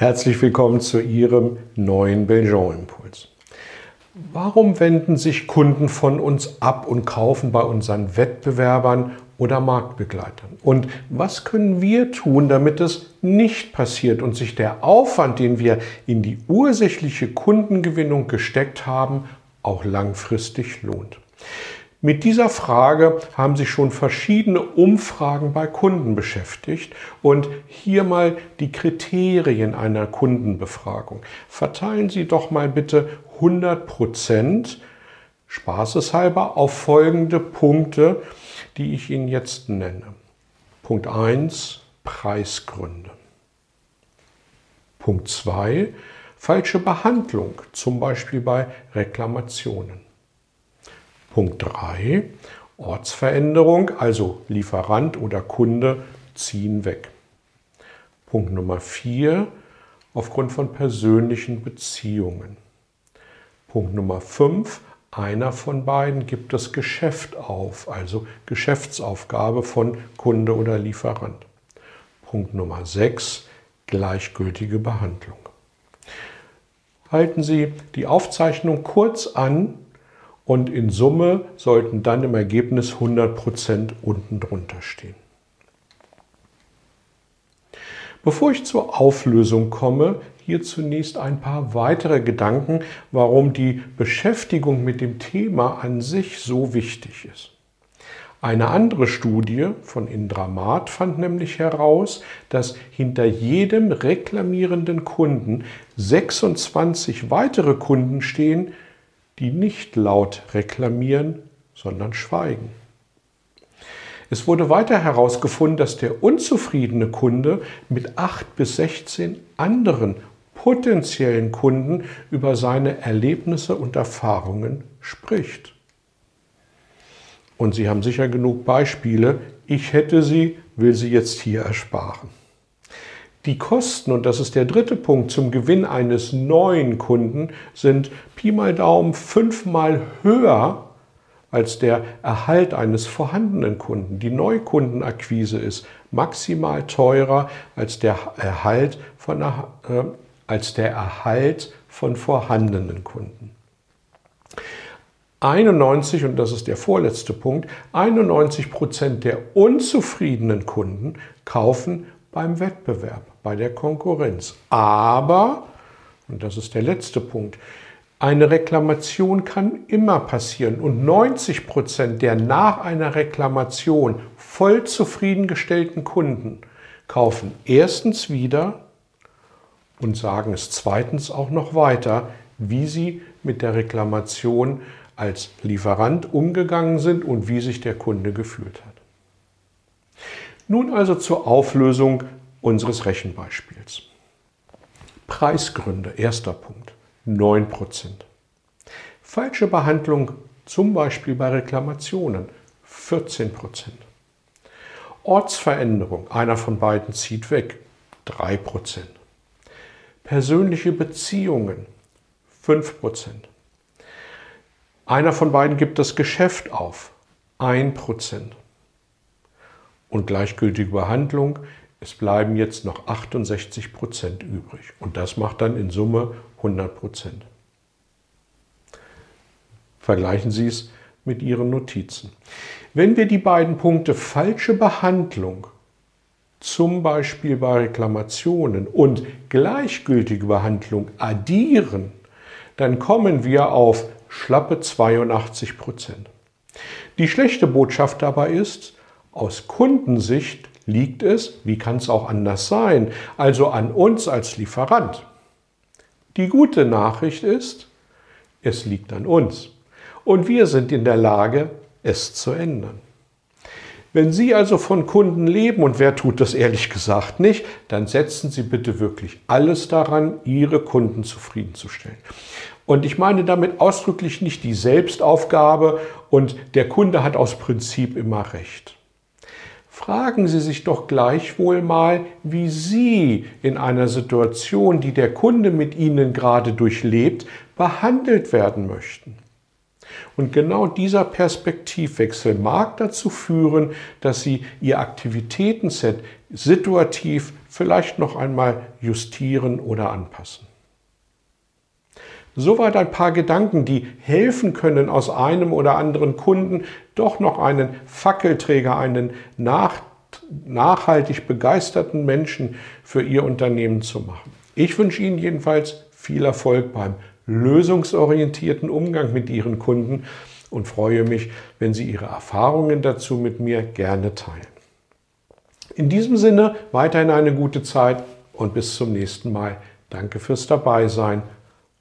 Herzlich willkommen zu Ihrem neuen Belgian-Impuls. Warum wenden sich Kunden von uns ab und kaufen bei unseren Wettbewerbern oder Marktbegleitern? Und was können wir tun, damit es nicht passiert und sich der Aufwand, den wir in die ursächliche Kundengewinnung gesteckt haben, auch langfristig lohnt? Mit dieser Frage haben sich schon verschiedene Umfragen bei Kunden beschäftigt und hier mal die Kriterien einer Kundenbefragung. Verteilen Sie doch mal bitte 100 Prozent spaßeshalber auf folgende Punkte, die ich Ihnen jetzt nenne. Punkt 1, Preisgründe. Punkt 2, falsche Behandlung, zum Beispiel bei Reklamationen. Punkt 3. Ortsveränderung, also Lieferant oder Kunde ziehen weg. Punkt Nummer 4. Aufgrund von persönlichen Beziehungen. Punkt Nummer 5. Einer von beiden gibt das Geschäft auf, also Geschäftsaufgabe von Kunde oder Lieferant. Punkt Nummer 6. Gleichgültige Behandlung. Halten Sie die Aufzeichnung kurz an und in Summe sollten dann im Ergebnis 100% unten drunter stehen. Bevor ich zur Auflösung komme, hier zunächst ein paar weitere Gedanken, warum die Beschäftigung mit dem Thema an sich so wichtig ist. Eine andere Studie von Indramat fand nämlich heraus, dass hinter jedem reklamierenden Kunden 26 weitere Kunden stehen, die nicht laut reklamieren, sondern schweigen. Es wurde weiter herausgefunden, dass der unzufriedene Kunde mit 8 bis 16 anderen potenziellen Kunden über seine Erlebnisse und Erfahrungen spricht. Und Sie haben sicher genug Beispiele. Ich hätte sie, will sie jetzt hier ersparen. Die Kosten, und das ist der dritte Punkt, zum Gewinn eines neuen Kunden sind Pi mal Daumen fünfmal höher als der Erhalt eines vorhandenen Kunden. Die Neukundenakquise ist maximal teurer als der Erhalt von, äh, als der Erhalt von vorhandenen Kunden. 91, und das ist der vorletzte Punkt, 91 Prozent der unzufriedenen Kunden kaufen beim Wettbewerb, bei der Konkurrenz. Aber, und das ist der letzte Punkt, eine Reklamation kann immer passieren und 90 Prozent der nach einer Reklamation voll zufriedengestellten Kunden kaufen erstens wieder und sagen es zweitens auch noch weiter, wie sie mit der Reklamation als Lieferant umgegangen sind und wie sich der Kunde gefühlt hat. Nun also zur Auflösung unseres Rechenbeispiels. Preisgründe, erster Punkt, 9%. Falsche Behandlung, zum Beispiel bei Reklamationen, 14%. Ortsveränderung, einer von beiden zieht weg, 3%. Persönliche Beziehungen, 5%. Einer von beiden gibt das Geschäft auf, 1% und gleichgültige Behandlung. Es bleiben jetzt noch 68 Prozent übrig. Und das macht dann in Summe 100 Prozent. Vergleichen Sie es mit Ihren Notizen. Wenn wir die beiden Punkte falsche Behandlung, zum Beispiel bei Reklamationen und gleichgültige Behandlung addieren, dann kommen wir auf schlappe 82 Prozent. Die schlechte Botschaft dabei ist, aus Kundensicht liegt es, wie kann es auch anders sein, also an uns als Lieferant. Die gute Nachricht ist, es liegt an uns und wir sind in der Lage, es zu ändern. Wenn Sie also von Kunden leben, und wer tut das ehrlich gesagt nicht, dann setzen Sie bitte wirklich alles daran, Ihre Kunden zufriedenzustellen. Und ich meine damit ausdrücklich nicht die Selbstaufgabe und der Kunde hat aus Prinzip immer recht. Fragen Sie sich doch gleichwohl mal, wie Sie in einer Situation, die der Kunde mit Ihnen gerade durchlebt, behandelt werden möchten. Und genau dieser Perspektivwechsel mag dazu führen, dass Sie Ihr Aktivitätenset situativ vielleicht noch einmal justieren oder anpassen. Soweit ein paar Gedanken, die helfen können, aus einem oder anderen Kunden doch noch einen Fackelträger, einen nach, nachhaltig begeisterten Menschen für Ihr Unternehmen zu machen. Ich wünsche Ihnen jedenfalls viel Erfolg beim lösungsorientierten Umgang mit Ihren Kunden und freue mich, wenn Sie Ihre Erfahrungen dazu mit mir gerne teilen. In diesem Sinne weiterhin eine gute Zeit und bis zum nächsten Mal. Danke fürs Dabeisein